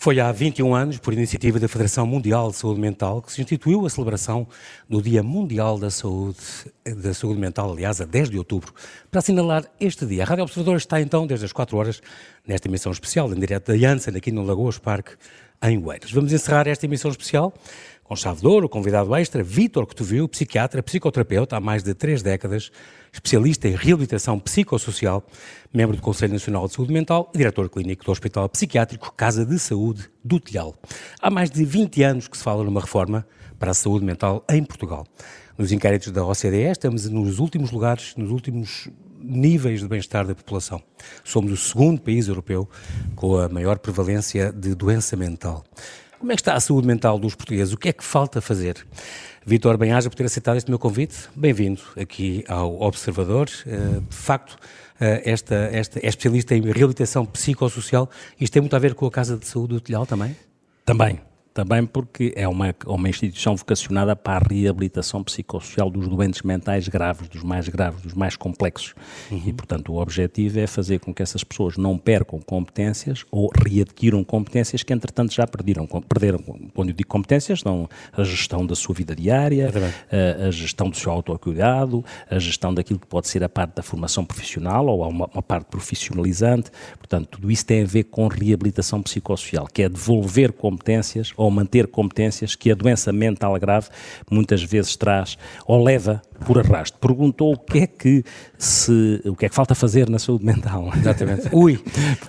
Foi há 21 anos, por iniciativa da Federação Mundial de Saúde Mental, que se instituiu a celebração do Dia Mundial da Saúde, da Saúde Mental, aliás, a 10 de outubro, para assinalar este dia. A Rádio Observador está então desde as 4 horas nesta emissão especial, em direto da Janssen, aqui no Lagoas Parque, em Oeiras. Vamos encerrar esta emissão especial com chave de ouro, convidado extra, Vítor Cotovil, psiquiatra, psicoterapeuta há mais de três décadas, especialista em reabilitação psicossocial, membro do Conselho Nacional de Saúde Mental e diretor clínico do Hospital Psiquiátrico Casa de Saúde do Telhal. Há mais de 20 anos que se fala numa reforma para a saúde mental em Portugal. Nos inquéritos da OCDE estamos nos últimos lugares, nos últimos níveis de bem-estar da população. Somos o segundo país europeu com a maior prevalência de doença mental. Como é que está a saúde mental dos portugueses? O que é que falta fazer? Vitor Benhaja, por ter aceitado este meu convite. Bem-vindo aqui ao Observador. Eh, de facto, eh, esta, esta é especialista em reabilitação psicossocial. Isto tem muito a ver com a Casa de Saúde do Telhal também? Também, também porque é uma, uma instituição vocacionada para a reabilitação psicossocial dos doentes mentais graves, dos mais graves, dos mais complexos. Uhum. E, portanto, o objetivo é fazer com que essas pessoas não percam competências ou readquiram competências que, entretanto, já perderam. Perderam, quando eu digo competências, são a gestão da sua vida diária, a, a, gestão do seu autocuidado, a gestão daquilo que pode ser a parte da formação profissional ou uma, uma parte profissionalizante. Portanto, tudo isso tem a ver com reabilitação psicossocial, que é devolver competências ou ou manter competências que a doença mental grave muitas vezes traz ou leva por arrasto. Perguntou o que é que se o que é que falta fazer na saúde mental. Exatamente. Ui,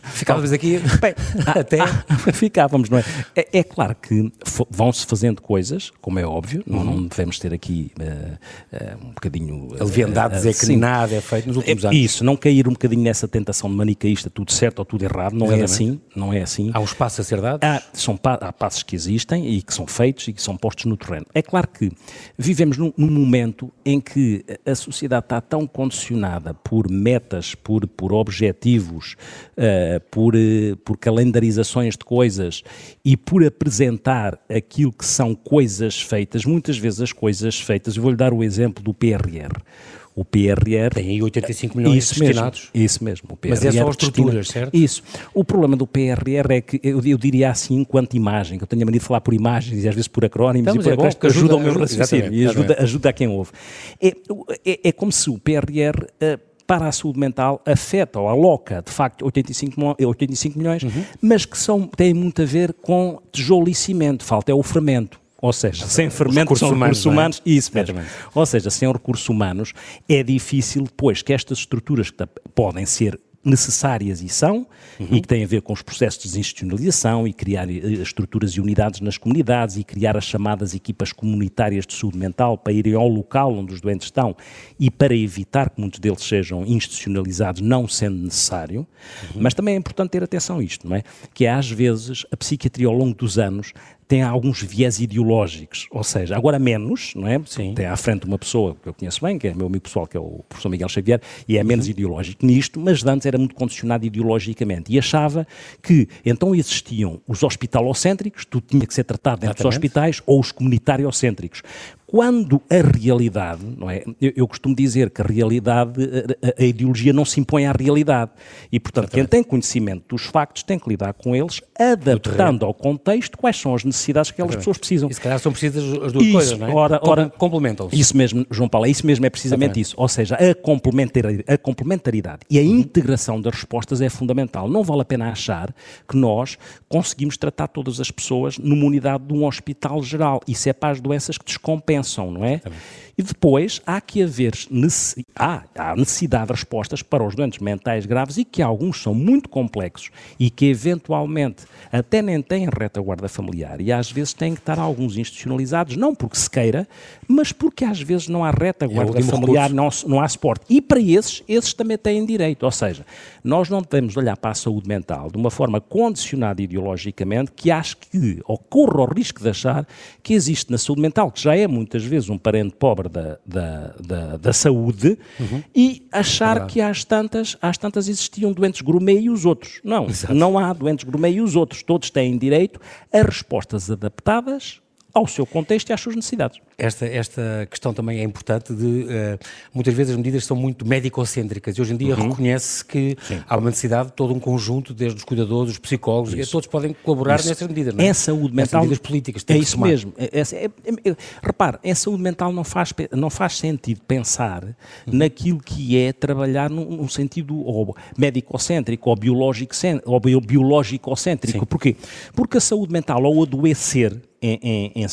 ficávamos aqui Bem, até ah, ficávamos, não é? É, é claro que vão-se fazendo coisas, como é óbvio, uhum. não, não, devemos ter aqui uh, uh, um bocadinho a leviandade uh, dizer que nada é feito nos últimos anos. Isso, não cair um bocadinho nessa tentação de manicaísta, tudo certo ou tudo errado, não é Exatamente. é assim, não é assim. Há um espaço a ser dado? Há, são, há passos que existem e que são feitos e que são postos no terreno. É claro que vivemos num, num momento em que a sociedade está tão condicionada por metas, por, por objetivos, uh, por, uh, por calendarizações de coisas e por apresentar aquilo que são coisas feitas, muitas vezes as coisas feitas, eu vou-lhe dar o exemplo do PRR. O PRR. Tem aí 85 milhões isso destinados. Mesmo, isso mesmo. O PRR Mas é só as estruturas, certo? Isso. O problema do PRR é que, eu, eu, diria assim, enquanto imagem, que eu tenho a mania de falar por imagens e às vezes por acrónimos então, e por é bom, que ajuda, ajuda o meu raciocínio e ajuda, ajuda a quem ouve. É, é, é como se o PRR. Uh, eh, para a saúde mental afeta ou aloca, de facto, 85, 85 milhões, uhum. mas que são, têm muito a ver com tijolo e cimento, falta é o fermento. Ou seja, sem fermentos são recursos humanos, humanos é? isso mesmo. Ou seja, sem recursos humanos é difícil depois que estas estruturas que podem ser necessárias e são, uhum. e que têm a ver com os processos de desinstitucionalização e criar eh, estruturas e unidades nas comunidades e criar as chamadas equipas comunitárias de saúde mental para irem ao local onde os doentes estão e para evitar que muitos deles sejam institucionalizados, não sendo necessário. Uhum. Mas também é importante ter atenção a isto, não é? Que é, às vezes a psiquiatria ao longo dos anos tem alguns viés ideológicos, ou seja, agora menos, não é? Sim. Tem à frente uma pessoa que eu conheço bem, que é meu amigo pessoal, que é o professor Miguel Xavier, e é menos uhum. ideológico nisto, mas antes era muito condicionado ideologicamente e achava que então existiam os hospitalocêntricos, tudo tinha que ser tratado dentro dos hospitais, ou os comunitariocêntricos quando a realidade, não é? Eu, eu, costumo dizer que a realidade, a, a, ideologia não se impõe à realidade. E, portanto, Exatamente. quem tem conhecimento dos factos tem que lidar com eles, adaptando ao contexto quais são as necessidades que aquelas pessoas precisam. E se calhar são precisas as duas isso, coisas, não é? Ora, ora, Complementam-se. Isso mesmo, João Paulo, é isso mesmo, é precisamente Exatamente. isso. Ou seja, a complementaridade, a complementaridade e a uhum. integração das respostas é fundamental. Não vale a pena achar que nós conseguimos tratar todas as pessoas numa unidade de um hospital geral. Isso é para as doenças que descompensam pensam, não é? Também. E depois há que haver há, há necessidade de respostas para os doentes mentais graves e que alguns são muito complexos e que eventualmente até nem têm retaguarda familiar e às vezes têm que estar alguns institucionalizados, não porque se queira, mas porque às vezes não há retaguarda é familiar, não, não há suporte. E para esses, esses também têm direito. Ou seja, nós não devemos olhar para a saúde mental de uma forma condicionada ideologicamente que acho que, ou corra o risco de achar que existe na saúde mental, que já é muitas vezes um parente pobre da, da, da, da saúde uhum. e achar é que às tantas, às tantas existiam doentes gourmet e os outros. Não, Exato. não há doentes gourmet e os outros. Todos têm direito a respostas adaptadas ao seu contexto e às suas necessidades. Esta, esta questão também é importante de, uh, muitas vezes as medidas são muito médico-cêntricas e hoje em dia uhum. reconhece que Sim. há uma necessidade de todo um conjunto, desde os cuidadores, os psicólogos, e todos podem colaborar isso. nessas medidas, não é? É saúde mental. medidas políticas. É isso mesmo. É, é, é, é, repare, em saúde mental não faz, não faz sentido pensar uhum. naquilo que é trabalhar num, num sentido médico-cêntrico ou biológico-cêntrico. Ou biológico-cêntrico. Porquê? Porque a saúde mental, ao adoecer, em, em,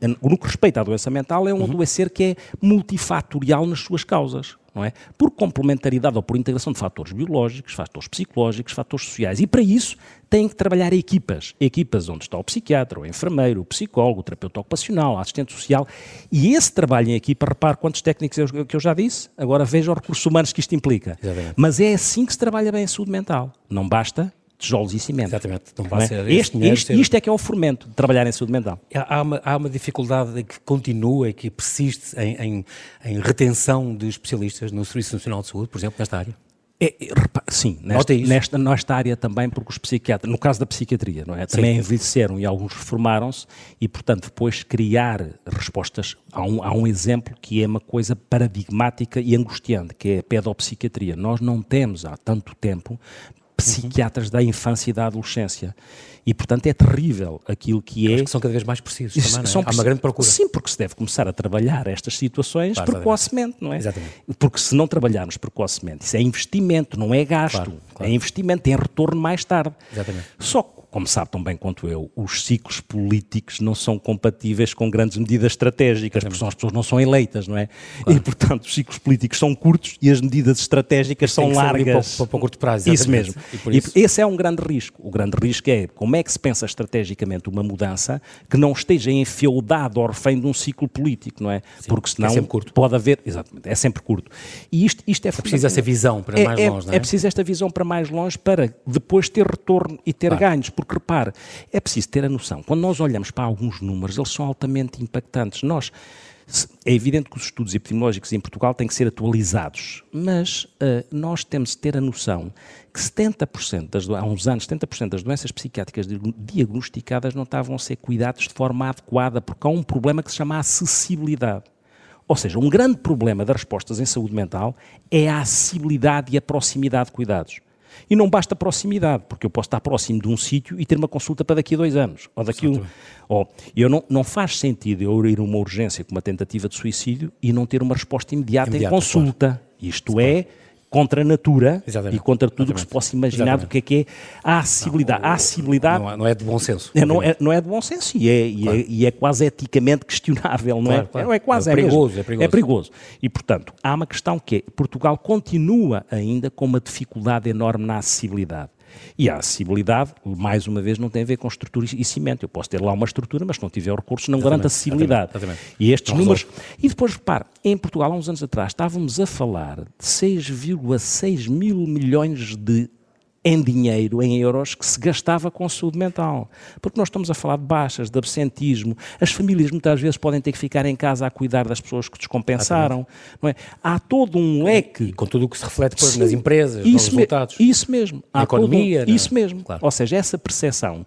em, no que respeita à doença mental, é um uhum. adoecer que é multifatorial nas suas causas. Não é? Por complementaridade ou por integração de fatores biológicos, fatores psicológicos, fatores sociais. E para isso têm que trabalhar equipas. Equipas onde está o psiquiatra, o enfermeiro, o psicólogo, o terapeuta ocupacional, o assistente social. E esse trabalho em equipa, repare quantos técnicos eu, que eu já disse, agora veja os recursos humanos que isto implica. Exatamente. Mas é assim que se trabalha bem a saúde mental. Não basta tijolos e cimento. Exatamente. Não vai é? ser este, este, ser... Isto é que é o fomento de trabalhar em saúde mental. Há uma, há uma dificuldade que continua e que persiste em, em, em, retenção de especialistas no Serviço Nacional de Saúde, por exemplo, nesta área? É, é sim, nesta, nesta, nesta, área também, porque os psiquiatras, no caso da psiquiatria, não é? também sim. envelheceram e alguns reformaram-se e, portanto, depois criar respostas. Há um, há um exemplo que é uma coisa paradigmática e angustiante, que é a pedopsiquiatria. Nós não temos há tanto tempo psiquiatras uhum. da infância e da adolescência. E, portanto, é terrível aquilo que é. Acho que são cada vez mais precisos também, não é? Há uma grande procura. Sim, porque se deve começar a trabalhar estas situações claro, precocemente, não é? Exatamente. Porque se não trabalharmos precocemente, isso é investimento, não é gasto. Claro, claro. É investimento, tem retorno mais tarde. Exatamente. Só que como sabe tão bem quanto eu, os ciclos políticos não são compatíveis com grandes medidas estratégicas, porque as pessoas não são eleitas, não é? Claro. E, portanto, os ciclos políticos são curtos e as medidas estratégicas são largas. Para, para, curto prazo. Isso mesmo. E, isso... e esse é um grande risco. O grande risco é como é que se pensa estrategicamente uma mudança que não esteja enfeudado ou refém de um ciclo político, não é? Sim, porque senão é pode haver. Exatamente, é sempre curto. E isto, isto é, é preciso essa visão para é, mais é, longe, não é? É preciso esta visão para mais longe para depois ter retorno e ter claro. ganhos. Porque porque repare, é preciso ter a noção. Quando nós olhamos para alguns números, eles são altamente impactantes. Nós, é evidente que os estudos epidemiológicos em Portugal têm que ser atualizados, mas uh, nós temos de ter a noção que 70% das, há uns anos, 70% das doenças psiquiátricas diagnosticadas não estavam a ser cuidadas de forma adequada, porque há um problema que se chama acessibilidade. Ou seja, um grande problema das respostas em saúde mental é a acessibilidade e a proximidade de cuidados. E não basta proximidade, porque eu posso estar próximo de um sítio e ter uma consulta para daqui a dois anos, ou daqui um. Ou, eu não, não faz sentido eu ir a uma urgência com uma tentativa de suicídio e não ter uma resposta imediata, imediata em consulta. Claro. Isto claro. é contra a natura Exatamente. e contra tudo o que se possa imaginar Exatamente. do que é que é a acessibilidade. Não, a acessibilidade não, é, não é de bom senso. É, não, é, não é de bom senso e é, claro. e, é, e é, quase eticamente questionável, não é? Claro. É, quase, é, é perigoso, é perigoso. É perigoso. E, portanto, há uma questão que é, Portugal continua ainda com uma dificuldade enorme na acessibilidade. E a acessibilidade, mais uma vez, não tem a ver com estrutura e cimento. Eu posso ter lá uma estrutura, mas se não tiver recursos, não garante acessibilidade. Exatamente, exatamente. E estes não números. Resolve. E depois, repare, em Portugal, há uns anos atrás, estávamos a falar de 6,6 mil milhões de em dinheiro, em euros, que se gastava com a saúde mental. Porque nós estamos a falar de baixas, de absentismo. As famílias muitas vezes podem ter que ficar em casa a cuidar das pessoas que descompensaram. Não é? Há todo um leque. E com tudo o que se reflete depois Sim, nas empresas, nos resultados. Isso mesmo. Na economia. Um, isso mesmo. Claro. Ou seja, essa percepção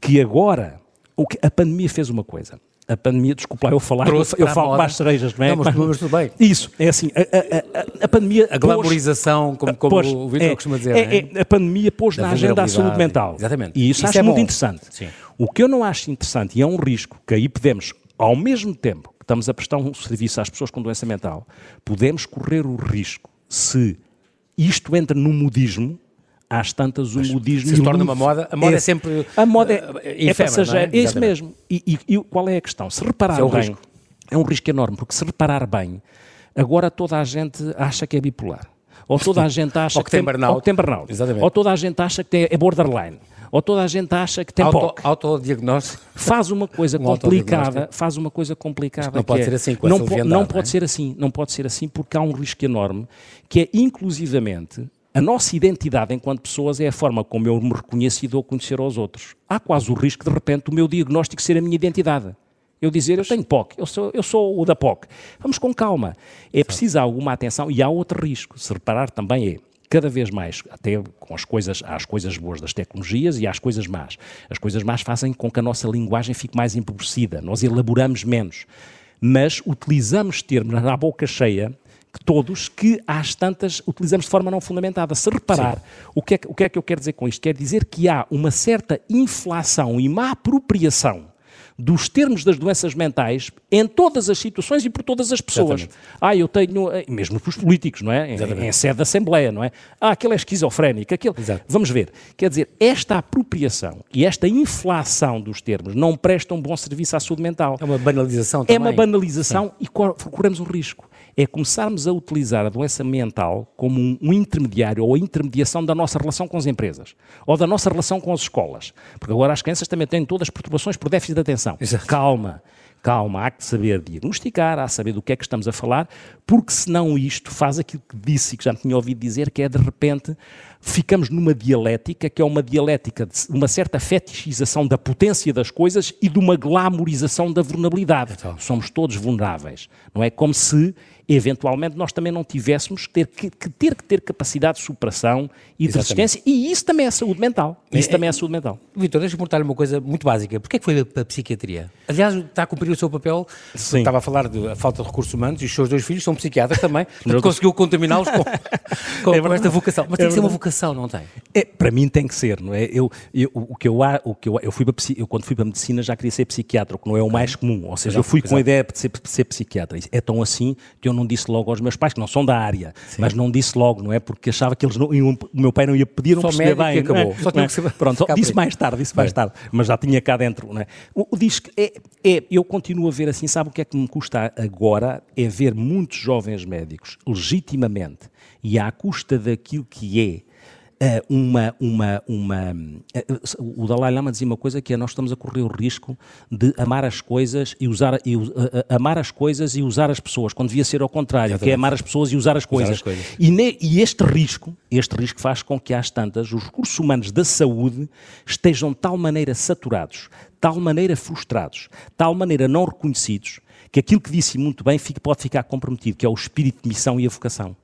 que agora o que, a pandemia fez uma coisa a pandemia, desculpa lá eu falar, eu, eu falo mais cerejas, não é? Não, mas, mas tudo bem. Isso, é assim, a, a, a, a pandemia... A glamorização, como, como pôs, o Vitor é, costuma dizer, é, é? é, A pandemia pôs da na agenda a saúde mental. Exatamente. E isso, isso acho é muito interessante. Sim. O que eu não acho interessante, e é um risco, que aí podemos, ao mesmo tempo que estamos a prestar um serviço às pessoas com doença mental, podemos correr o risco, se isto entra no modismo, às tantas o modismo... Se, se torna uma moda, a moda é, é sempre A moda é, uh, é passageira, é? é isso mesmo. E, e, e, qual é a questão? Se reparar é um bem, risco. é um risco enorme, porque se reparar bem, agora toda a gente acha que é bipolar. Ou toda a gente acha que, que tem, burnout. Ou que tem burnout. Exatamente. Ou toda a gente acha que tem, é borderline. Ou toda a gente acha que tem Auto, POC. Autodiagnóstico. Faz uma coisa um complicada, faz uma coisa complicada. não pode é, ser assim, com não, po, não pode é? ser assim, não pode ser assim, porque há um risco enorme, que é inclusivamente a nossa identidade enquanto pessoas é a forma como eu me reconheço e dou a conhecer aos outros. Há quase o risco, de repente, o meu diagnóstico ser a minha identidade. Eu dizer, eu tenho POC, eu sou, eu sou o da POC. Vamos com calma. É preciso alguma atenção e há outro risco. Se reparar também é, cada vez mais, até com as coisas, há as coisas boas das tecnologias e há as coisas más. As coisas más fazem com que a nossa linguagem fique mais empobrecida, nós elaboramos menos, mas utilizamos termos na boca cheia todos que às tantas utilizamos de forma não fundamentada. Se reparar, o que, é, o que é que eu quero dizer com isto? Quer dizer que há uma certa inflação e má apropriação dos termos das doenças mentais em todas as situações e por todas as pessoas. Exatamente. Ah, eu tenho, eh, mesmo para os políticos, não é? Em, em, sede da Assembleia, não é? Ah, aquele é esquizofrénico, aquele. Exato. Vamos ver. Quer dizer, esta apropriação e esta inflação dos termos não prestam bom serviço à saúde mental. É uma banalização também. É uma banalização Sim. e corremos um risco é começarmos a utilizar a doença mental como um, um, intermediário ou a intermediação da nossa relação com as empresas ou da nossa relação com as escolas. Porque agora as crianças também têm todas as perturbações por déficit de atenção. Exato. Calma. Calma, há que saber diagnosticar, há que saber do que é que estamos a falar, porque senão isto faz aquilo que disse e que já me tinha ouvido dizer, que é de repente ficamos numa dialética que é uma dialética de uma certa fetichização da potência das coisas e de uma glamorização da vulnerabilidade. Então. Somos todos vulneráveis. Não é como se eventualmente nós também não tivéssemos ter que, que ter que ter capacidade de superação e de resistência, e isso também é saúde mental. Isso é, também é saúde mental. Vitor, deixa-me perguntar-lhe uma coisa muito básica. Porquê é que foi para a psiquiatria? Aliás, está a cumprir o seu papel. Sim. Estava a falar da falta de recursos humanos e os seus dois filhos são psiquiatras também, portanto conseguiu contaminá-los com, com, é com, esta vocação. Mas tem é que ser uma vocação, não tem? É, para mim tem que ser, não é? Eu, eu, o que eu, o que eu, eu fui para, eu quando fui para a medicina já queria ser psiquiatra, o que não é o mais comum, ou seja, exato, eu fui exato. com a ideia de ser, de ser psiquiatra. É tão assim que eu não disse logo aos meus pais, que não são da área, Sim. mas não disse logo, não é? Porque achava que eles não, o meu pai não ia pedir, não Só percebia bem. acabou. É? Só tinha que Pronto, disse mais tarde, disse mais tarde, mas já tinha cá dentro, não é? O, o disco é, é, eu continuo a ver assim, sabe o que é que me custa agora? É ver muitos jovens médicos, legitimamente, e à custa daquilo que é uma, uma, uma uh, o Dalai Lama dizia uma coisa que é nós estamos a correr o risco de amar as coisas e usar e, uh, amar as coisas e usar as pessoas, quando devia ser ao contrário, Exatamente. que é amar as pessoas e usar as coisas. Usar as coisas. E, ne, e, este risco, este risco faz com que às tantas os recursos humanos da saúde estejam de tal maneira saturados, tal maneira frustrados, tal maneira não reconhecidos, que aquilo que disse muito bem fica, pode ficar comprometido, que é o espírito de missão e a vocação.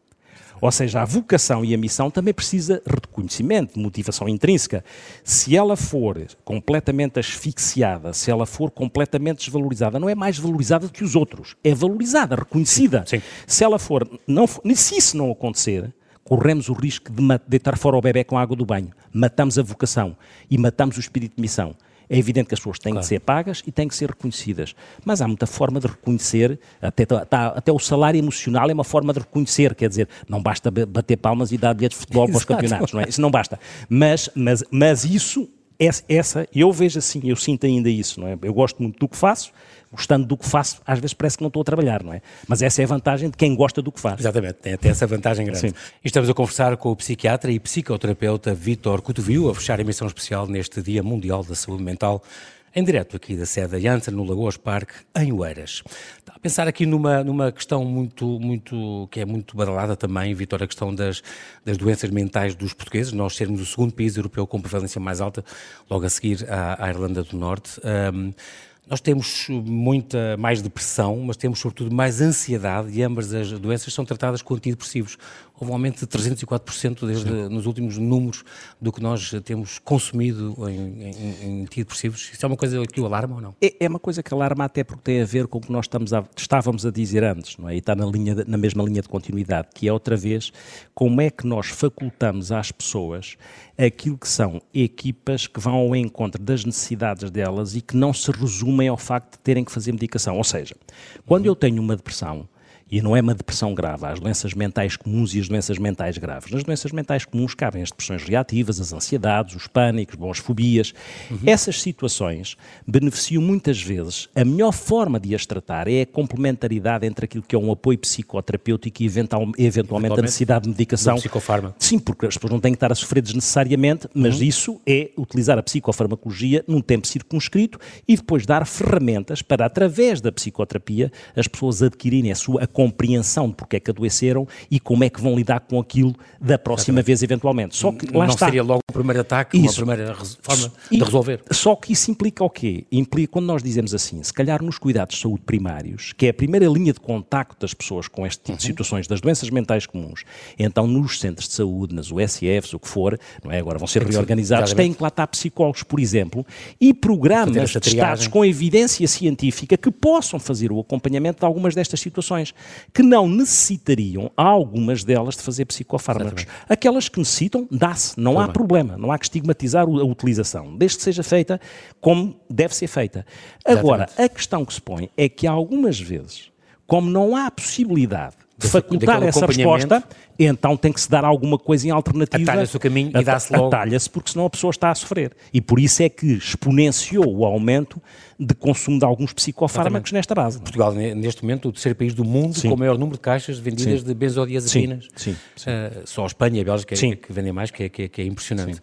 Ou seja, a vocação e a missão também precisa de reconhecimento, de motivação intrínseca. Se ela for completamente asfixiada, se ela for completamente desvalorizada, não é mais valorizada do que os outros, é valorizada, reconhecida. Sim. Se ela for, não, se isso não acontecer, corremos o risco de deitar fora o bebê com a água do banho. Matamos a vocação e matamos o espírito de missão. É evidente que as pessoas têm claro. que ser pagas e têm que ser reconhecidas. Mas há muita forma de reconhecer, até, tá, até o salário emocional é uma forma de reconhecer, quer dizer, não basta bater palmas e dar bilhetes de futebol para os campeonatos, não é? Isso não basta. Mas, mas, mas isso, essa, eu vejo assim, eu sinto ainda isso, não é? Eu gosto muito do que faço, gostando do que faço, às vezes parece que não estou a trabalhar, não é? Mas essa é a vantagem de quem gosta do que faz. Exatamente, tem até essa vantagem grande. Sim. Estamos a conversar com o psiquiatra e psicoterapeuta Vítor Cotovio, a fechar a emissão especial neste Dia Mundial da Saúde Mental, em direto aqui da sede da Janssen, no Lagoas Parque, em Oeiras. Está a pensar aqui numa, numa questão muito, muito, que é muito badalada também, Vitor, a questão das, das doenças mentais dos portugueses, nós sermos o segundo país europeu com prevalência mais alta, logo a seguir à, à Irlanda do Norte. Um, nós temos muita mais depressão, mas temos sobretudo mais ansiedade e ambas as doenças são tratadas com antidepressivos houve um aumento de 304% desde nos últimos números do que nós temos consumido em, em, em antidepressivos. Isso é uma coisa que o alarma ou não? É, é, uma coisa que alarma até porque tem a ver com o que nós a, estávamos a dizer antes, não é? E está na, linha na mesma linha de continuidade, que é outra vez como é que nós facultamos às pessoas aquilo que são equipas que vão ao encontro das necessidades delas e que não se resumem ao facto de terem que fazer medicação. Ou seja, quando uhum. eu tenho uma depressão, e não é uma depressão grave. Há as doenças mentais comuns e as doenças mentais graves. Nas doenças mentais comuns cabem as depressões reativas, as ansiedades, os pânicos, bom, as fobias. Uhum. Essas situações beneficiam muitas vezes. A melhor forma de as tratar é a complementaridade entre aquilo que é um apoio psicoterapêutico e eventual, eventualmente, a necessidade de medicação. Psicofarma. Sim, porque as pessoas não têm que estar a sofrer desnecessariamente, mas uhum. isso é utilizar a psicofarmacologia num tempo circunscrito e depois dar ferramentas para, através da psicoterapia, as pessoas adquirirem a sua a compreensão de porque é que adoeceram e como é que vão lidar com aquilo da próxima Exatamente. vez, eventualmente. Só que lá não está. seria logo o primeiro ataque, isso. uma primeira forma e, de resolver. Só que isso implica o quê? Implica, quando nós dizemos assim, se calhar nos cuidados de saúde primários, que é a primeira linha de contacto das pessoas com este tipo uhum. de situações, das doenças mentais comuns, então nos centros de saúde, nas USFs, o que for, não é? agora vão ser reorganizados, têm que lá estar psicólogos, por exemplo, e programas testados com evidência científica que possam fazer o acompanhamento de algumas destas situações, que não necessitariam, algumas delas, de fazer psicofármacos. Exatamente. Aquelas que necessitam, dá-se, não há problema, não há que estigmatizar a utilização, desde que seja feita como deve ser feita. Agora, Exatamente. a questão que se põe é que algumas vezes, como não há possibilidade de facultar essa resposta, então tem que se dar alguma coisa em alternativa. Atalha-se o caminho e dá-se logo. Atalha-se porque senão a pessoa está a sofrer. E por isso é que exponenciou o aumento de consumo de alguns psicofármacos Exatamente. nesta base. Portugal, neste momento, o terceiro país do mundo sim. com o maior número de caixas vendidas sim. de benzodiazepinas. Sim. sim. Uh, só a Espanha e a Bélgica é, que vendem mais, que é, que é, que é impressionante.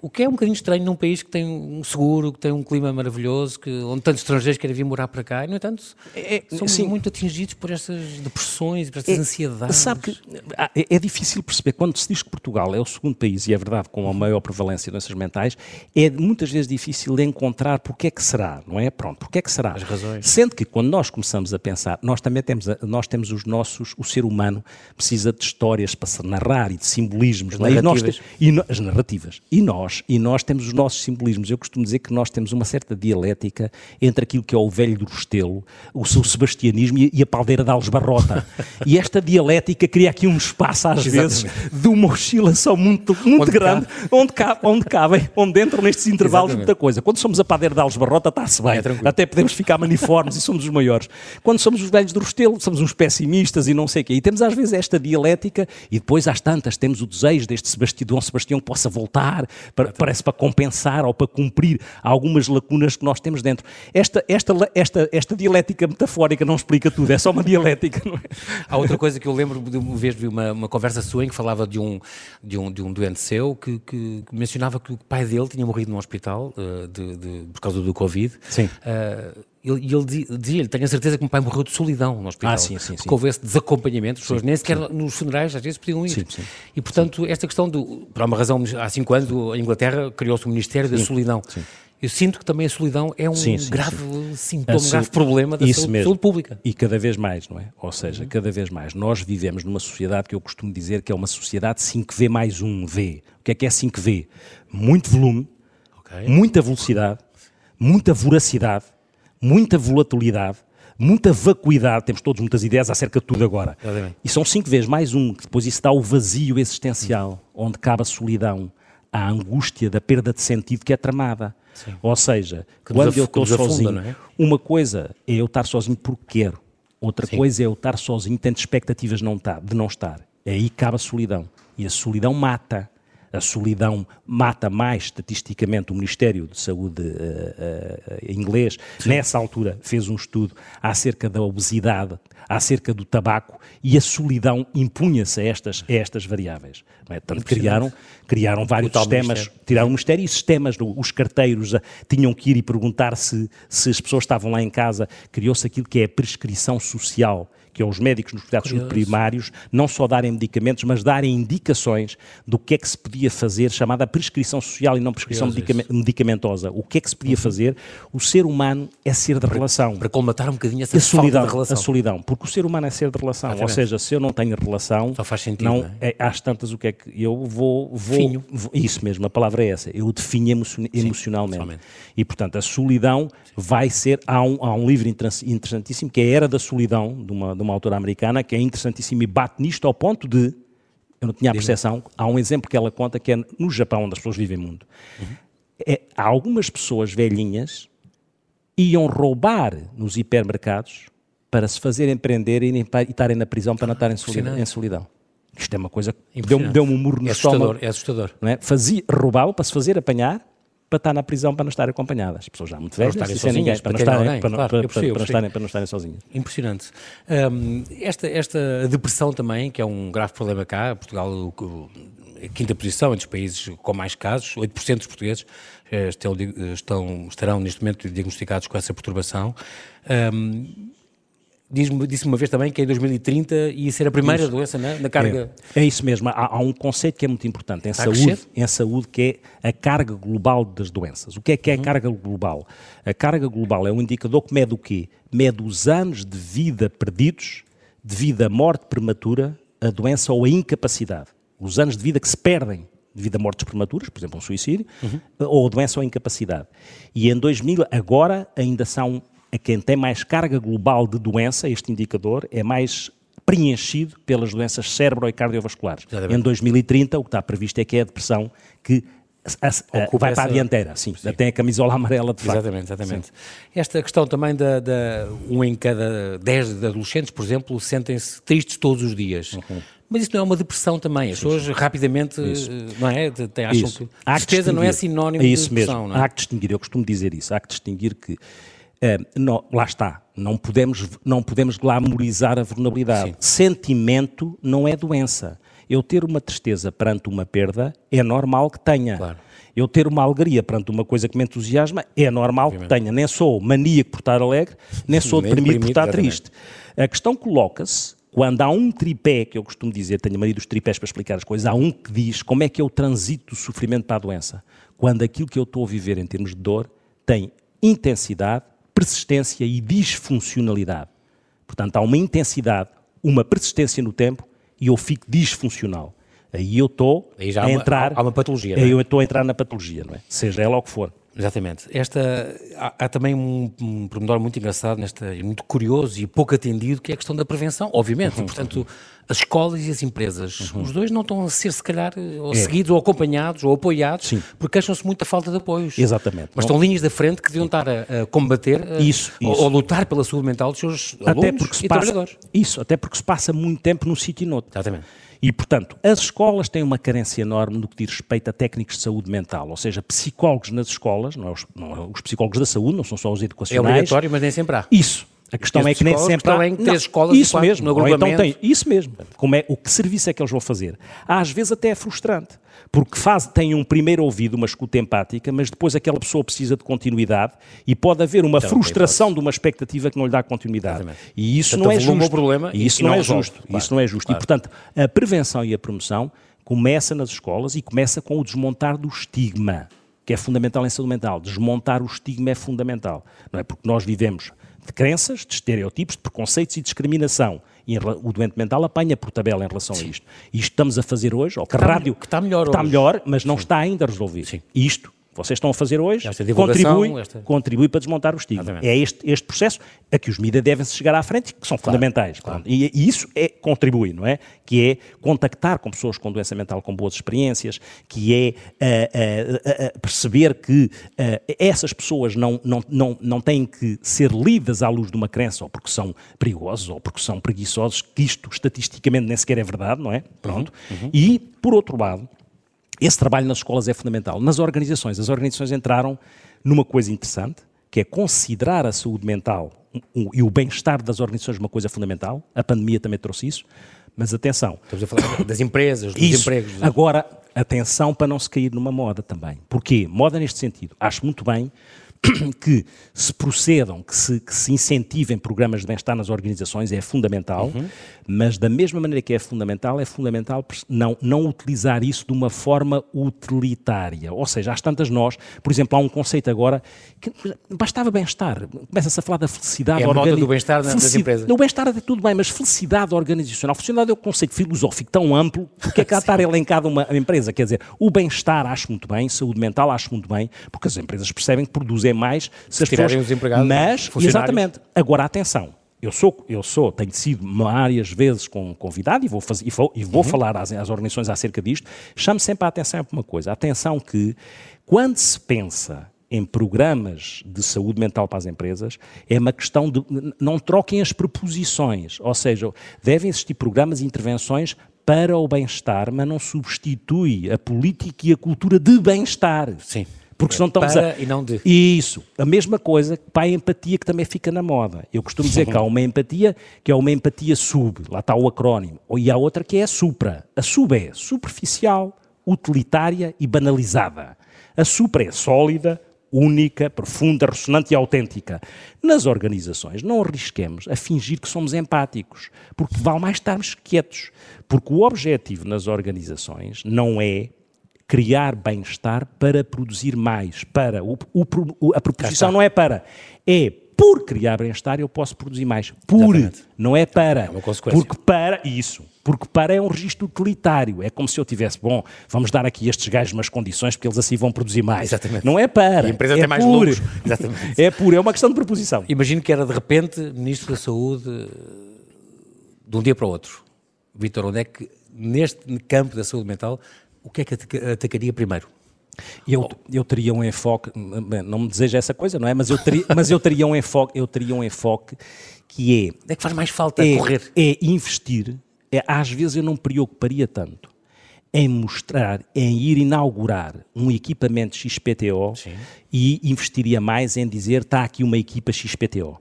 O que é um bocadinho estranho num país que tem um seguro, que tem um clima maravilhoso, que, onde tantos estrangeiros querem vir morar para cá, e, no entanto, é, é somos sim. muito atingidos por estas depressões, por estas é, ansiedades. Sabe que ah, é, é, difícil perceber, quando se diz que Portugal é o segundo país, e é verdade, com a maior prevalência de doenças mentais, é muitas vezes difícil de encontrar porque é que será, não é? Pronto, porque é que será? As razões. Sendo que quando nós começamos a pensar, nós também temos, nós temos os nossos, o ser humano precisa de histórias para se narrar e de simbolismos, as narrativas. E, nós, e as narrativas. E nós, e nós temos os nossos simbolismos. Eu costumo dizer que nós temos uma certa dialética entre aquilo que é o velho do Restelo, o seu sebastianismo e a paldeira da Alesbarrota. e esta dialética cria aqui um espaço, às vezes, de uma oscilação muito, muito onde grande, cabe. Onde, cabe, onde cabem, onde entram nestes intervalos Exatamente. muita coisa. Quando somos a paldeira da Alesbarrota, está-se bem. É Até podemos ficar maniformes e somos os maiores. Quando somos os velhos do Restelo, somos uns pessimistas e não sei o quê. E temos, às vezes, esta dialética e depois, às tantas, temos o desejo deste Sebastião, Dom Sebastião que possa voltar, para, parece para compensar ou para cumprir algumas lacunas que nós temos dentro. Esta, esta, esta, esta dialética metafórica não explica tudo, é só uma dialética. Não é? Há outra coisa que eu lembro de uma vez vi uma, uma conversa sua em que falava de um, de um, de um doente seu que, que, mencionava que o pai dele tinha morrido num hospital uh, de, de, por causa do Covid. Sim. Uh, e ele, ele dizia-lhe, tenho a certeza que meu pai morreu de solidão no hospital. Ah, sim, sim, porque houve esse desacompanhamento, as pessoas nem sequer sim. nos funerais às vezes podiam ir. Sim, sim. E, portanto, esta questão, do, por uma razão, há cinco anos, a Inglaterra criou-se o Ministério da Solidão. Sim. Eu sinto que também a solidão é um sim, sim, grave sim. sintoma, um grave problema da saúde, saúde, pública. E cada vez mais, não é? Ou seja, uhum. cada vez mais. Nós vivemos numa sociedade que eu costumo dizer que é uma sociedade 5V mais 1V. O que é que é 5V? Muito volume, okay. muita velocidade, muita voracidade, muita volatilidade, muita vacuidade, temos todos muitas ideias acerca de tudo agora. E são cinco vezes mais um, que depois isso dá o vazio existencial, onde cabe a solidão, a angústia da perda de sentido que é tramada. Sim. Ou seja, que quando eu estou sozinho, é? uma coisa é eu estar sozinho porque quero, outra Sim. coisa é eu estar sozinho tendo expectativas não tá, de não estar. Aí cabe a solidão. E a solidão mata a solidão mata mais estatisticamente o Ministério de Saúde uh, uh, inglês. Sim. Nessa altura fez um estudo acerca da obesidade, acerca do tabaco e a solidão impunha-se a estas, a estas variáveis. É? Portanto, criaram, criaram vários sistemas, mistério. tiraram o mistério e sistemas, os carteiros uh, tinham que ir e perguntar se, se as pessoas estavam lá em casa. Criou-se aquilo que é a prescrição social que é os médicos nos cuidados primários não só darem medicamentos, mas darem indicações do que é que se podia fazer, chamada prescrição social e não prescrição medicamentosa. O que é que se podia uhum. fazer? O ser humano é ser de para, relação. Para colmatar um bocadinho essa a solidão, de relação. A solidão, porque o ser humano é ser de relação. Ou seja, se eu não tenho relação, só faz sentido. Não, é? É, às tantas, o que é que eu vou. vou, vou isso mesmo, a palavra é essa. Eu definho emocionalmente. Sim, e, portanto, a solidão Sim. vai ser. Há um, há um livro interessantíssimo que é a Era da Solidão, de uma, de uma autora americana, que é interessantíssimo e bate nisto ao ponto de, eu não tinha a percepção, há um exemplo que ela conta que é no Japão, onde as pessoas vivem muito. Uhum. É, há algumas pessoas velhinhas iam roubar nos hipermercados para se fazerem prender e, e estarem na prisão para não estarem em solidão. Isto é uma coisa que deu-me deu um murro no é estômago. É assustador. Não é? Fazia, roubava para se fazer apanhar para estar na prisão para não estarem acompanhadas. As pessoas já muito velhas, para não estarem ninguém, para, não estarem, para, claro, para, para, para, não estarem, para não estarem sozinhas. Impressionante. Um, esta, esta depressão também, que é um grave problema cá, Portugal, a quinta posição entre os países com mais casos, 8% dos portugueses eh, estão, estão, estarão neste momento diagnosticados com essa perturbação. Um, Disse-me disse uma vez também que em 2030 ia ser a primeira isso. doença na, na carga. É, é, isso mesmo. Há, há, um conceito que é muito importante em saúde, em saúde, que é a carga global das doenças. O que é que é uhum. a carga global? A carga global é um indicador que mede o quê? Mede os anos de vida perdidos devido à morte prematura, a doença ou a incapacidade. Os anos de vida que se perdem devido a mortes prematuras, por exemplo, um suicídio, uhum. ou a doença ou a incapacidade. E em 2000, agora ainda são a quem tem mais carga global de doença, este indicador é mais preenchido pelas doenças cérebro e cardiovasculares. Exatamente. Em 2030, o que está previsto é que é a depressão que a, a, vai para a dianteira, sim, sim. tem a camisola amarela de facto. Exatamente, exatamente. Sim. Esta questão também da, da, um em cada dez adolescentes, por exemplo, sentem-se tristes todos os dias. Uhum. Mas isso não é uma depressão também. As pessoas rapidamente isso. não é? acham isso. que a tristeza não é sinónimo é isso de depressão. Mesmo. Não é? Há que distinguir, eu costumo dizer isso, há que distinguir que Uh, não, lá está, não podemos, não podemos glamorizar a vulnerabilidade. Sim. Sentimento não é doença. Eu ter uma tristeza perante uma perda é normal que tenha. Claro. Eu ter uma alegria perante uma coisa que me entusiasma é normal Obviamente. que tenha. Nem sou maníaco por estar alegre, nem sou nem deprimido, por estar exatamente. triste. A questão coloca-se quando há um tripé, que eu costumo dizer, tenho a maioria dos tripés para explicar as coisas, há um que diz como é que eu transito do sofrimento para a doença. Quando aquilo que eu estou a viver em termos de dor tem intensidade, persistência e disfuncionalidade. Portanto, há uma intensidade, uma persistência no tempo e eu fico disfuncional. Aí eu estou a entrar. Há uma patologia. Aí é? eu estou a entrar na patologia, não é? Seja ela o que for. Exatamente. Esta, há, há também um, um pormenor muito engraçado, nesta, muito curioso e pouco atendido, que é a questão da prevenção, obviamente. E, portanto, as escolas e as empresas, uhum. os dois não estão a ser, se calhar, ou é. seguidos, ou acompanhados, ou apoiados, Sim. porque queixam-se muito da falta de apoios. Exatamente. Mas estão linhas da frente que deviam estar a, a combater isso, a, isso. Ou, a lutar pela saúde mental dos seus até alunos porque se e passa, trabalhadores. Isso, até porque se passa muito tempo num sítio e noutro. Exatamente. E, portanto, as escolas têm uma carência enorme no que diz respeito a técnicos de saúde mental, ou seja, psicólogos nas escolas, não é os, não é os psicólogos da saúde, não são só os educacionais. É obrigatório, mas nem sempre há. Isso. A questão é que nem sempre há... Em três escolas isso quatro, mesmo, no então tem, isso mesmo. Como é, o que serviço é que eles vão fazer? Às vezes até é frustrante, porque faz, tem um primeiro ouvido, uma escuta empática, mas depois aquela pessoa precisa de continuidade e pode haver uma então, frustração de uma expectativa que não lhe dá continuidade. Exatamente. E isso não é justo. Problema e isso e não, não, é justo. Claro, isso não é justo. Claro. E, portanto, a prevenção e a promoção começa nas escolas e começa com o desmontar do estigma, que é fundamental em saúde mental. Desmontar o estigma é fundamental. Não é porque nós vivemos de crenças, de estereotipos, de preconceitos e discriminação. E o doente mental apanha por tabela em relação Sim. a isto. E isto estamos a fazer hoje, ou que, que a rádio que está melhor, que está melhor mas não Sim. está ainda resolvido. Sim. Isto vocês estão a fazer hoje contribui, esta... contribui para desmontar o estigma. É este, este processo a que os mídias devem-se chegar à frente, que são claro, fundamentais. Claro. E, e, isso é, contribui, não é? Que é contactar com pessoas com doença mental com boas experiências, que é uh, uh, uh, perceber que essas pessoas não, não, não, não têm que ser lidas à luz de uma crença, ou porque são perigosos, ou porque são preguiçosos, que isto estatisticamente nem sequer é verdade, não é? Pronto. Uhum, uhum. E, por outro lado, esse trabalho nas escolas é fundamental. Nas organizações, as organizações entraram numa coisa interessante, que é considerar a saúde mental e o bem-estar das organizações uma coisa fundamental. A pandemia também trouxe isso. Mas atenção. Estamos a falar das empresas, dos isso. empregos. Agora, atenção para não se cair numa moda também. Porquê? Moda neste sentido. Acho muito bem que se procedam, que se, que se incentivem programas de bem-estar nas organizações é fundamental, uhum. mas da mesma maneira que é fundamental, é fundamental não, não utilizar isso de uma forma utilitária. Ou seja, às tantas nós, por exemplo, há um conceito agora que bastava bem-estar. Começa-se a falar da felicidade. É a moda do bem-estar das empresas. O bem-estar é tudo bem, mas felicidade organizacional. Felicidade é um conceito filosófico tão amplo, porque é que há estar elencado uma empresa? Quer dizer, o bem-estar acho muito bem, saúde mental acho muito bem, porque as empresas percebem que produzem é mais se as pessoas... os empregados, Mas, exatamente. Agora, atenção. Eu sou, eu sou, tenho sido várias vezes convidado e vou, fazer, e vou, e vou uhum. falar às, às organizações acerca disto. Chamo sempre a atenção para uma coisa. A atenção que, quando se pensa em programas de saúde mental para as empresas, é uma questão de não troquem as preposições, ou seja, devem existir programas e intervenções para o bem-estar, mas não substitui a política e a cultura de bem-estar. Sim. Porque senão estamos para a... e não de. Isso. A mesma coisa para a empatia que também fica na moda. Eu costumo dizer que há uma empatia que é uma empatia sub, lá está o acrónimo, e há outra que é a supra. A sub é superficial, utilitária e banalizada. A supra é sólida, única, profunda, ressonante e autêntica. Nas organizações, não arrisquemos a fingir que somos empáticos, porque vale mais estarmos quietos. Porque o objetivo nas organizações não é criar bem-estar para produzir mais. Para o, o, a proposição não é para, é por criar bem-estar eu posso produzir mais. Por, Exatamente. não é para. É uma consequência. Porque para, isso, porque para é um registro utilitário. É como se eu tivesse, bom, vamos dar aqui estes gajos umas condições porque eles assim vão produzir mais. Exatamente. Não é para. E a empresa é tem mais por. lucros. Exatamente. É por, é uma questão de proposição. Imagino que era de repente Ministro da Saúde de um dia para o outro. Vitor, onde é que, neste campo da saúde mental, o que é que atacaria primeiro? Eu, eu teria um enfoque, não me deseja essa coisa, não é? Mas eu teria, mas eu teria um enfoque, eu teria um enfoque que é. É que faz mais falta é, correr. É investir. É, às vezes eu não me preocuparia tanto em mostrar, em ir inaugurar um equipamento XPTO Sim. e investiria mais em dizer está aqui uma equipa XPTO.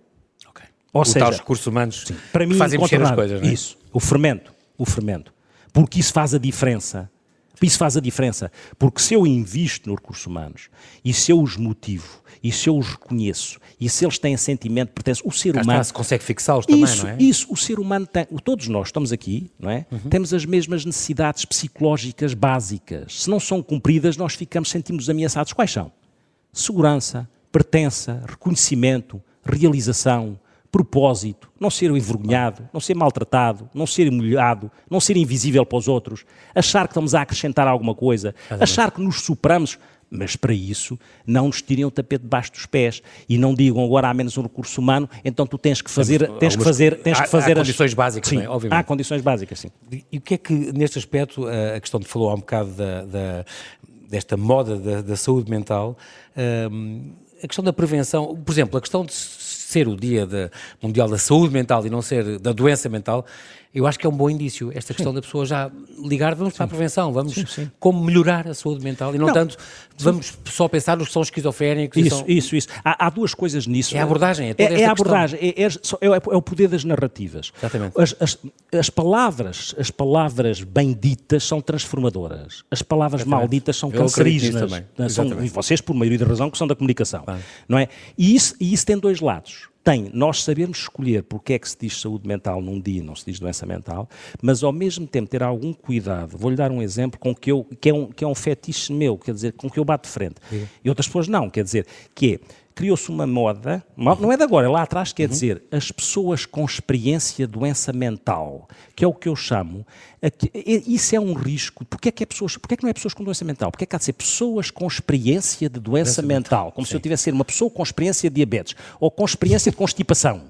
Ou o seja, os recursos humanos sim, para mim, fazem mexer as coisas, não é? Isso, o fermento, o fermento. Porque isso faz a diferença isso faz a diferença, porque se eu invisto nos recursos humanos e se eu os motivo e se eu os reconheço e se eles têm sentimento de pertença, o ser Cá humano. Está, se consegue fixá-los também, não é? Isso, o ser humano tem. Todos nós estamos aqui, não é? Uhum. Temos as mesmas necessidades psicológicas básicas. Se não são cumpridas, nós ficamos, sentimos ameaçados. Quais são? Segurança, pertença, reconhecimento, realização, propósito, não ser envergonhado, não ser maltratado, não ser humilhado, não ser invisível para os outros, achar que estamos a acrescentar alguma coisa, achar que nos superamos, mas para isso não nos tirem o tapete debaixo dos pés e não digam agora há menos um recurso humano, então tu tens que fazer, tens que fazer, tens há, que fazer há as condições básicas, sim, é? obviamente. Há condições básicas, sim. E o que é que neste aspecto a questão de falou há um bocado da, da desta moda da, da saúde mental, hum, a questão da prevenção, por exemplo, a questão de ser o Dia de, Mundial da Saúde Mental e não ser da doença mental, eu acho que é um bom indício. Esta questão sim. da pessoa já ligar, vamos sim. para a prevenção, vamos sim, como melhorar a saúde mental e não, não. tanto vamos só pensar nos que são esquizofrénicos. Isso, são... isso, isso. Há, há, duas coisas nisso. É a abordagem, é toda É, é a abordagem, é, é, é, é, o poder das narrativas. Exatamente. As, as, as, palavras, as palavras benditas são transformadoras. As palavras Exatamente. malditas são eu cancerígenas. São, e vocês, por maioria de razão, que são da comunicação. Não é? E isso, e isso tem dois lados tem nós sabermos escolher porque é que se diz saúde mental num dia, não se diz doença mental, mas ao mesmo tempo ter algum cuidado. Vou-lhe dar um exemplo com que, eu, que, é um, que é um fetiche meu, quer dizer, com que eu bato de frente. Sim. E outras pessoas não, quer dizer, que é criou-se uma moda, não é de agora, é lá atrás, quer uhum. dizer, as pessoas com experiência de doença mental, que é o que eu chamo, isso é um risco. Porquê é que, é pessoas, porquê é que não é pessoas com doença mental? Porquê é que há de ser pessoas com experiência de doença, doença mental, mental, como Sim. se eu tivesse ser uma pessoa com experiência de diabetes, ou com experiência de constipação.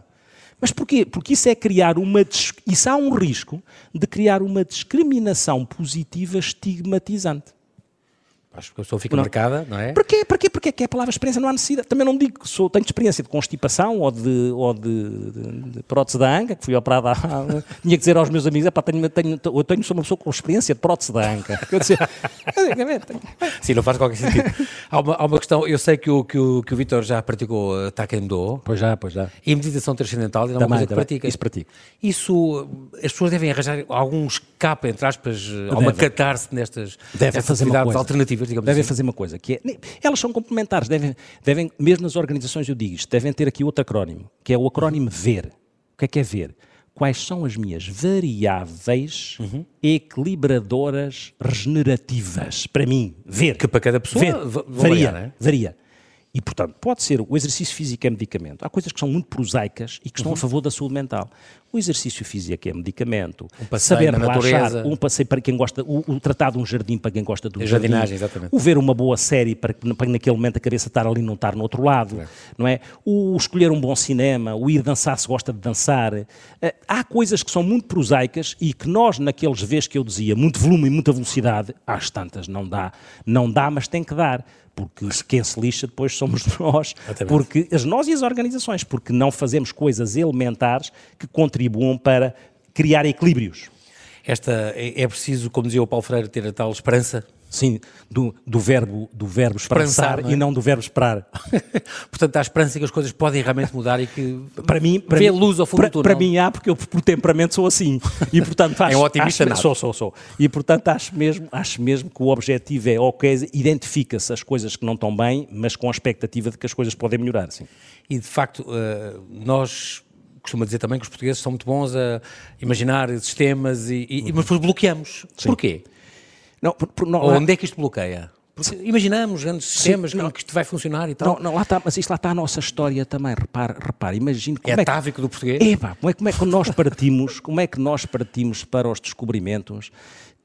Mas porquê? Porque isso é criar uma. Isso há um risco de criar uma discriminação positiva estigmatizante. Acho que a pessoa fica não. marcada, não é? Porquê? Porquê? Porque é que é a palavra experiência não há necessidade. Também não digo que sou, tenho experiência de constipação ou de, ou de, de, de prótese da anca, que fui operada. tinha que dizer aos meus amigos, tenho, tenho, eu tenho, sou uma pessoa com experiência de prótese da anca. Eu dizer, Sim, não faz qualquer sentido. Há uma, há uma questão, eu sei que o, que o, que o Vitor já praticou Taekwondo. Pois já, pois já. E meditação transcendental, é uma coisa que pratica. Isso pratico. Isso, as pessoas devem arranjar algum escape, entre aspas, uh, alguma catarse nestas, Deve nestas atividades alternativas, digamos Devem assim. fazer uma coisa que é, elas são complementares, devem, devem, mesmo nas organizações eu digo isto, devem ter aqui outro acrónimo, que é o acrónimo VER. O que é que é VER? Quais são as minhas variáveis uhum. equilibradoras regenerativas? Para mim, ver. Que para cada pessoa ver. varia, é? varia. E, portanto, pode ser o exercício físico é medicamento. Há coisas que são muito prosaicas e que estão uhum. a favor da saúde mental. O exercício físico é medicamento. Um saber relaxar, natureza. um passeio para quem gosta, o, o tratar de um jardim para quem gosta do jardim. Exatamente. O ver uma boa série para, para naquele momento a cabeça estar ali e não estar no outro lado. É. Não é? O escolher um bom cinema, o ir dançar se gosta de dançar. Eh, há coisas que são muito prosaicas e que nós, naqueles vezes que eu dizia, muito volume e muita velocidade, às tantas não dá. Não dá, mas tem que dar porque quem se lixa depois somos nós, porque as nós e as organizações, porque não fazemos coisas elementares que contribuam para criar equilíbrios. Esta é, é preciso, como dizia o Paulo Freire, ter a tal esperança Sim, do, do, verbo, do verbo esperançar é? e não do verbo esperar. Portanto, há esperança que as coisas podem realmente mudar e que para mim, para vê mim, luz ao fundo para. Para mim há, porque eu por temperamento sou assim. E, portanto, acho, é um otimista acho, Sou, sou, sou. E, portanto, acho mesmo, acho mesmo que o objetivo é, ok, identifica-se as coisas que não estão bem, mas com a expectativa de que as coisas podem melhorar. Sim. E, de facto, uh, nós costuma dizer também que os portugueses são muito bons a imaginar sistemas, e, e, mas depois bloqueamos. Sim. Porquê? Não, por, não, Ou onde é que isto bloqueia? Porque imaginamos grandes sistemas Sim, não, que isto vai funcionar e tal. Não, não lá está, mas isto lá está a nossa história também. Repare, repare imagine como é, é atávico do português. É, pá, como é, como é que nós partimos, como é que nós partimos para os descobrimentos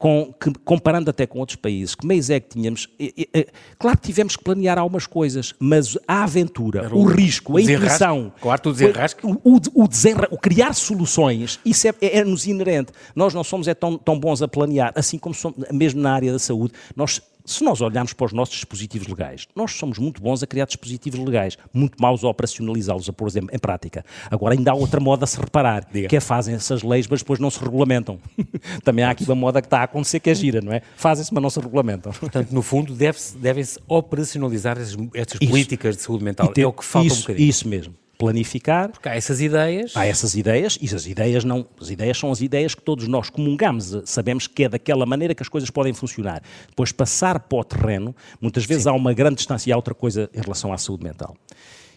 com, que, comparando até com outros países, que meios é que tínhamos? E, e, claro que tivemos que planear algumas coisas, mas a aventura, o, o, risco, a intuição, claro, o desenrasque, o, o, o, desenra, o criar soluções, isso é, é, é, nos inerente. Nós não somos é tão, tão bons a planear, assim como somos, mesmo na área da saúde, nós se nós olharmos para os nossos dispositivos legais, nós somos muito bons a criar dispositivos legais, muito maus a operacionalizá-los, a pôr em prática. Agora ainda há outra moda a se reparar, Diga. que é fazem essas leis, mas depois não se regulamentam. Também há aqui uma moda que está a acontecer que é gira, não é? Fazem-se, mas não se regulamentam. Portanto, no fundo, devem-se operacionalizar estas políticas de saúde mental. Ter, é o que falta isso, um bocadinho. Isso mesmo planificar. Porque há essas ideias. Há essas ideias, e as ideias não. As ideias são as ideias que todos nós comungamos, sabemos que é daquela maneira que as coisas podem funcionar. Depois, passar para o terreno, muitas vezes Sim. há uma grande distância e há outra coisa em relação à saúde mental.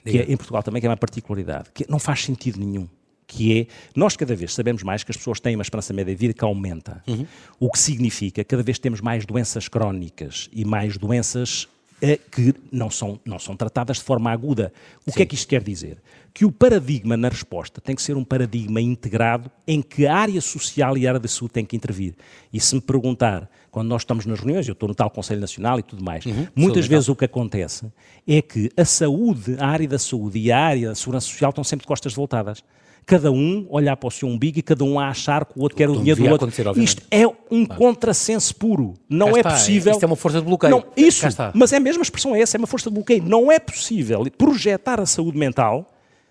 Que é, em Portugal também que é uma particularidade, que não faz sentido nenhum que é, nós cada vez sabemos mais que as pessoas têm uma esperança média de vida que aumenta, uhum. o que significa que cada vez temos mais doenças crónicas e mais doenças que não são, não são tratadas de forma aguda. O Sim. que é que isto quer dizer? Que o paradigma na resposta tem que ser um paradigma integrado em que a área social e a área da saúde têm que intervir. E se me perguntar, quando nós estamos nas reuniões, eu estou no tal Conselho Nacional e tudo mais, uhum. muitas vezes o que acontece é que a saúde, a área da saúde e a área da segurança social estão sempre de costas voltadas cada um olhar para o seu umbigo e cada um a achar que o outro quer o dinheiro do outro. Isto é um contrassenso puro. Não Cá é está. possível. Isto é uma força de bloqueio. Não, isso, mas é mesmo a expressão é essa, é uma força de bloqueio. Não é possível projetar a saúde mental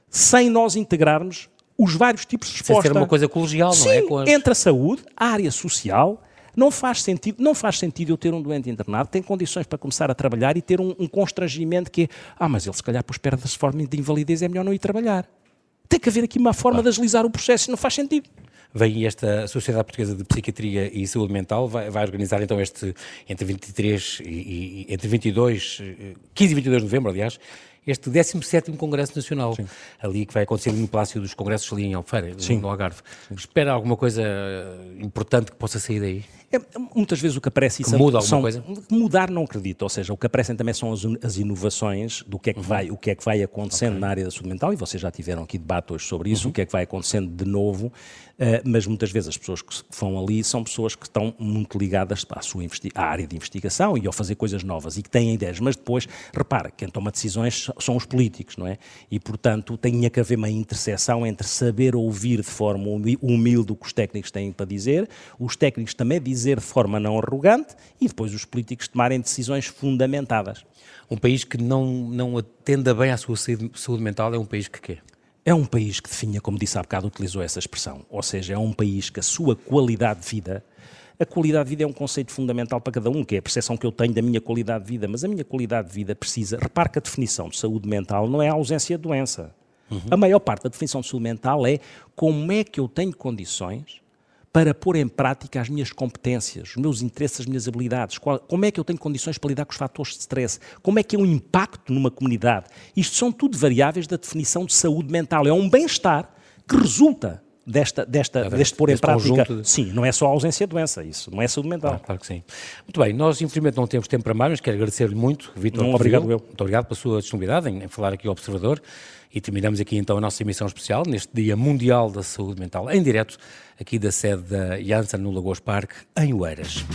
sem nós integrarmos os vários tipos de resposta. Sem ser uma coisa colegial, Sim, não é? As... entre a saúde, a área social, não faz sentido, não faz sentido eu ter um doente internado, tem condições para começar a trabalhar e ter um, um constrangimento que é, ah, mas ele se calhar depois perde-se forma de invalidez, é melhor não ir trabalhar. Tem que haver aqui uma forma claro. de agilizar o processo, não faz sentido. Vem esta Sociedade Portuguesa de Psiquiatria e Saúde Mental, vai, vai organizar então este, entre 23 e, e entre 22, 15 e 22 de novembro, aliás, este 17º Congresso Nacional, Sim. ali que vai acontecer no Palácio dos Congressos ali em Alfeira, Sim. no Algarve. Sim. Espera alguma coisa importante que possa sair daí? É, muitas vezes o que aparece que muda alguma coisa? Mudar não acredito, ou seja, o que aparecem também são as, as inovações do que é que uhum. vai, o que é que vai acontecendo okay. na área da saúde mental e vocês já tiveram aqui debate hoje sobre isso, uhum. o que é que vai acontecendo de novo, uh, mas muitas vezes as pessoas que vão ali são pessoas que estão muito ligadas à sua à área de investigação e ao fazer coisas novas e que têm ideias, mas depois, repara, quem toma decisões são os políticos, não é? E portanto tem que haver uma interseção entre saber ouvir de forma humilde o que os técnicos têm para dizer, os técnicos também dizem dizer de forma não arrogante e depois os políticos tomarem decisões fundamentadas. Um país que não, não atenda bem à sua saúde mental é um país que quê? É um país que definha, como disse há bocado, utilizou essa expressão. Ou seja, é um país que a sua qualidade de vida a qualidade de vida é um conceito fundamental para cada um, que é a percepção que eu tenho da minha qualidade de vida, mas a minha qualidade de vida precisa. Repare que a definição de saúde mental não é a ausência de doença. Uhum. A maior parte da definição de saúde mental é como é que eu tenho condições para pôr em prática as minhas competências, os meus interesses, as minhas habilidades, qual, como é que eu tenho condições para lidar com os fatores de stress, como é que é um impacto numa comunidade. Isto são tudo variáveis da definição de saúde mental. É um bem-estar que resulta desta, desta, é, deste pôr em prática. De... Sim, não é só a ausência de doença, isso não é saúde mental. Ah, claro que sim. Muito bem, nós infelizmente não temos tempo para mais, mas quero agradecer-lhe muito, Vitor. obrigado eu. Muito obrigado pela sua disponibilidade em, em falar aqui ao Observador. E terminamos aqui então a nossa emissão especial neste Dia Mundial da Saúde Mental, em direto aqui da sede da Janssen no Lagos Parque, em Oeiras.